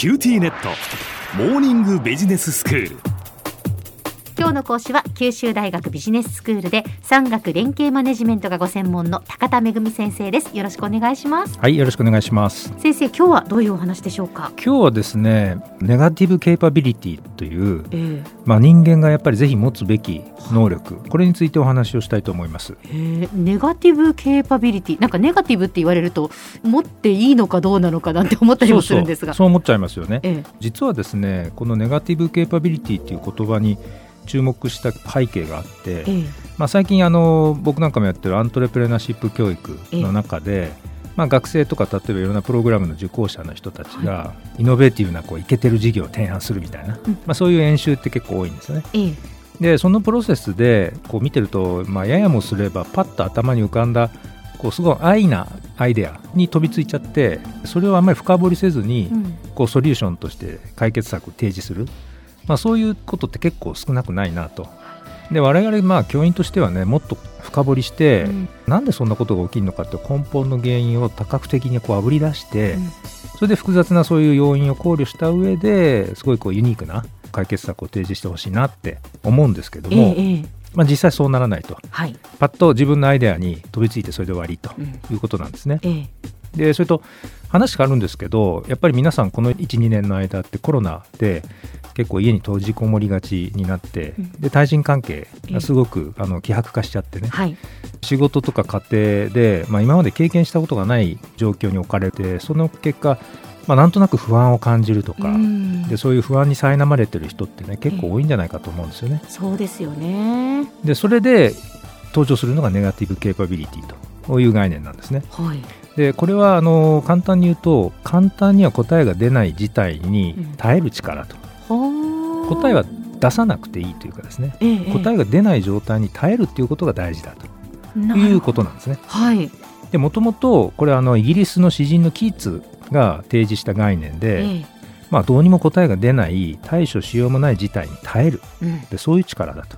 キューティーネット。モーニングビジネススクール。今日の講師は九州大学ビジネススクールで産学連携マネジメントがご専門の高田恵先生です。よろしくお願いします。はいよろしくお願いします。先生今日はどういうお話でしょうか？今日はですね negative capability という、えー、まあ人間がやっぱりぜひ持つべき能力これについてお話をしたいと思います。え negative capability？なんかネガティブって言われると持っていいのかどうなのかなんて思ったりもするんですが。そう思っちゃいますよね、えー、実はですねこのネガティブケイパビリティっていう言葉に注目した背景があって、ええ、まあ、最近あの僕なんかもやってるアントレプレナーシップ教育の中で、え、まあ、学生とか例えばいろんなプログラムの受講者の人たちがイノベーティブなこうイケてる事業を提案するみたいな、うん、まあ、そういう演習って結構多いんですよね。でそのプロセスでこう見てると、まあ、ややもすればパッと頭に浮かんだこうすごい安易なアイデアに飛びついちゃってそれをあんまり深掘りせずに、こうソリューションとして解決策を提示するまあ、そういうことって結構少なくないなと。で我々まあ教員としてはねもっと深掘りして、うん、なんでそんなことが起きるのかって根本の原因を多角的にこうあぶり出して、うん、それで複雑なそういう要因を考慮した上ですごいこうユニークな解決策を提示してほしいなって思うんですけども、ええ、まあ、実際そうならないと、はい、パッと自分のアイデアに飛びついてそれで終わりということなんですね。えでそれと話変わるんですけどやっぱり皆さんこの12年の間ってコロナで結構家に閉じこもりがちになって、うん、で対人関係がすごく、あの希薄化しちゃってね、はい、仕事とか家庭で、まあ、今まで経験したことがない状況に置かれてその結果まあ、なんとなく不安を感じるとか、うん、でそういう不安に苛まれてる人ってね結構多いんじゃないかと思うんですよね。そうですよね。でそれで登場するのがネガティブケーパビリティという概念なんですね。はい、でこれはあの簡単に言うと簡単には答えが出ない事態に耐える力と、うん、答えは出さなくていいというかですね、ええ、答えが出ない状態に耐えるっていうことが大事だということなんですね。はい、でもともとこれはあのイギリスの詩人のキーツが提示した概念で、え、まあ、どうにも答えが出ない対処しようもない事態に耐える、うん、でそういう力だと。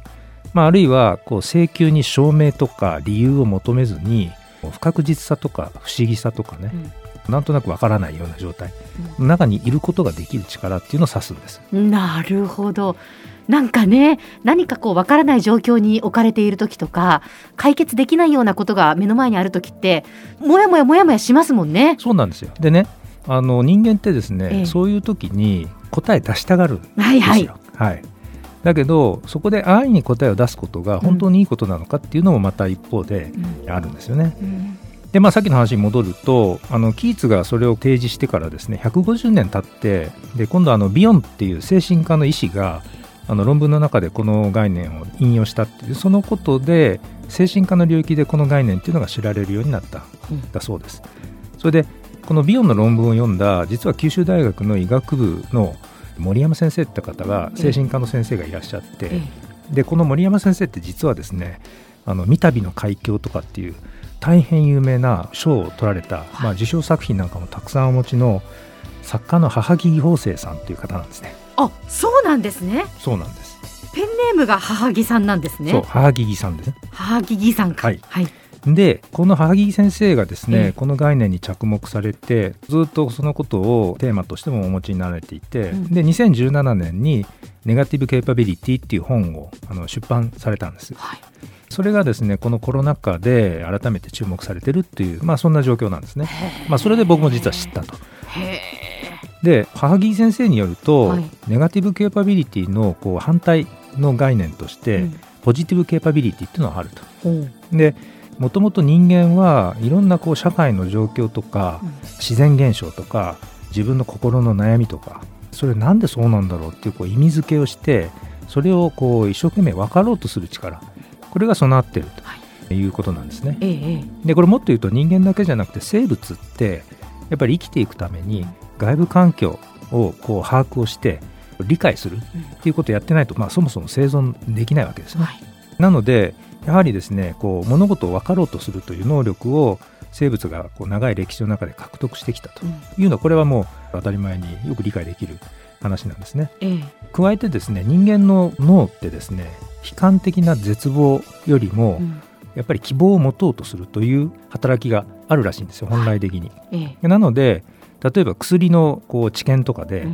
まあ、あるいはこう請求に証明とか理由を求めずに不確実さとか不思議さとかね、うん、なんとなくわからないような状態。の中にいることができる力っていうのを指すんです。なるほど。なんかね何かこうわからない状況に置かれている時とか解決できないようなことが目の前にある時ってもやもやもやもやしますもんね。そうなんですよ。でねあの人間ってですね、ええ、そういう時に答え出したがるんですよ。はい、はい、はい。だけどそこで安易に答えを出すことが本当にいいことなのかっていうのもまた一方であるんですよね。でまあ、さっきの話に戻るとあのキーツがそれを提示してからですね150年経ってで今度あのビヨンっていう精神科の医師があの論文の中でこの概念を引用したっていうそのことで精神科の領域でこの概念っていうのが知られるようになった、だそうです。それでこのビヨンの論文を読んだ実は九州大学の医学部の森山先生って方が精神科の先生がいらっしゃって、でこの森山先生って実はですね「あの三度の海峡」とかっていう大変有名な賞を取られた、まあ、受賞作品なんかもたくさんお持ちの作家の母木法生さんという方なんですね。あそうなんですね。そうなんです。ペンネームが母木さんなんですね。そう母木さんです。母木さんか。はい。はいでこの萩木先生がですね、この概念に着目されてずっとそのことをテーマとしてもお持ちになられていて、うん、で2017年に「ネガティブ・ケーパビリティ」っていう本をあの出版されたんです。はいそれがですねこのコロナ禍で改めて注目されてるっていう、まあ、そんな状況なんですね。まあ、それで僕も実は知ったと。で母木先生によると、はい、ネガティブ・ケーパビリティのこう反対の概念として、うん、ポジティブ・ケーパビリティっていうのがあると。でもともと人間はいろんなこう社会の状況とか、自然現象とか自分の心の悩みとかそれなんでそうなんだろうっていうこう意味付けをしてそれをこう一生懸命分かろうとする力これが備わっているということなんですね。でこれもっと言うと人間だけじゃなくて生物ってやっぱり生きていくために外部環境をこう把握をして理解するっていうことをやってないと、まあ、そもそも生存できないわけですね。はい、なのでやはりですねこう物事を分かろうとするという能力を生物がこう長い歴史の中で獲得してきたと。いうのはこれはもう当たり前によく理解できる話なんですね。ええ、加えてですね人間の脳ってですね悲観的な絶望よりも、うん、やっぱり希望を持とうとするという働きがあるらしいんですよ本来的に。ええ、なので例えば薬のこう治験とかで、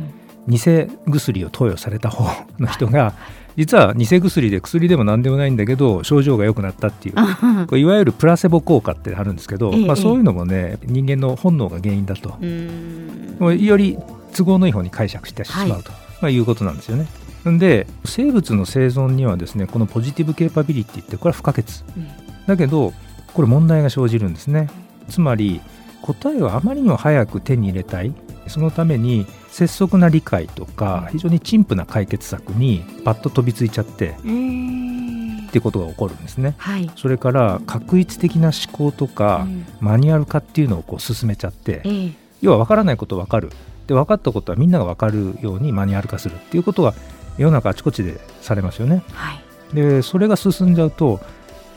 偽薬を投与された方の人が実は偽薬で薬でも何でもないんだけど症状が良くなったっていう。これいわゆるプラセボ効果ってあるんですけど、まあ、そういうのもね人間の本能が原因だと。より都合のいい方に解釈してしまうと、はい。まあ、いうことなんですよね。で生物の生存にはですねこのポジティブケーパビリティってこれは不可欠、うん、だけどこれ問題が生じるんですね。つまり答えをあまりにも早く手に入れたいそのために拙速な理解とか非常に陳腐な解決策にパッと飛びついちゃって、っていうことが起こるんですね、はい、それから確一的な思考とか、うん、マニュアル化っていうのをこう進めちゃって、えー、要は分からないこと分かる。で分かったことはみんなが分かるようにマニュアル化するっていうことが世の中あちこちでされますよね。はい、でそれが進んじゃうと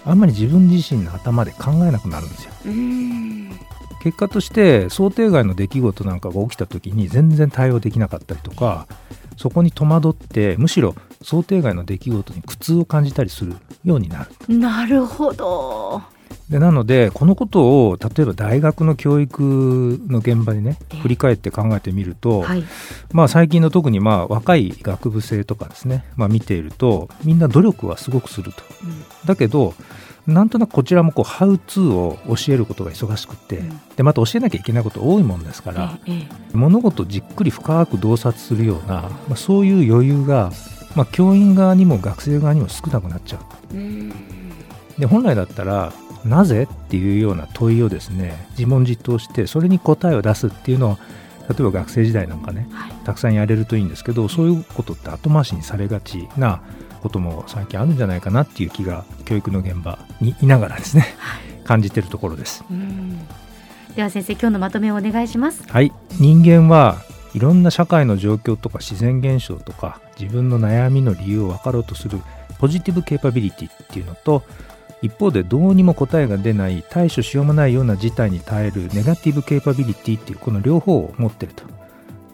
あんまり自分自身の頭で考えなくなるんですよ。結果として想定外の出来事なんかが起きた時に全然対応できなかったりとかそこに戸惑ってむしろ想定外の出来事に苦痛を感じたりするようになる。なるほどでなのでこのことを例えば大学の教育の現場にね振り返って考えてみると、はい、まあ、最近の特にまあ若い学部生とかですね、まあ、見ているとみんな努力はすごくすると。うん、だけどなんとなくこちらもこうハウツーを教えることが忙しくて、うん、でまた教えなきゃいけないこと多いもんですから、ええ、物事をじっくり深く洞察するような、まあ、そういう余裕が、まあ、教員側にも学生側にも少なくなっちゃう。うで本来だったらなぜっていうような問いをですね自問自答してそれに答えを出すっていうのを例えば学生時代なんかね、はい、たくさんやれるといいんですけどそういうことって後回しにされがちなことも最近あるんじゃないかなっていう気が教育の現場にいながらですね、はい、感じているところです。では先生今日のまとめをお願いします。はい人間はいろんな社会の状況とか自然現象とか自分の悩みの理由を分かろうとするポジティブケーパビリティっていうのと一方でどうにも答えが出ない対処しようもないような事態に耐えるネガティブケーパビリティっていうこの両方を持ってると。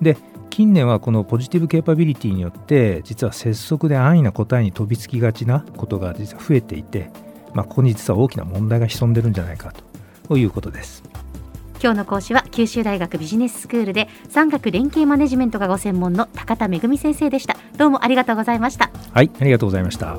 で近年はこのポジティブケーパビリティによって実は拙速で安易な答えに飛びつきがちなことが実は増えていて、まあ、ここに実は大きな問題が潜んでるんじゃないかということです。今日の講師は九州大学ビジネススクールで産学連携マネジメントがご専門の高田恵先生でした。どうもありがとうございました。はいありがとうございました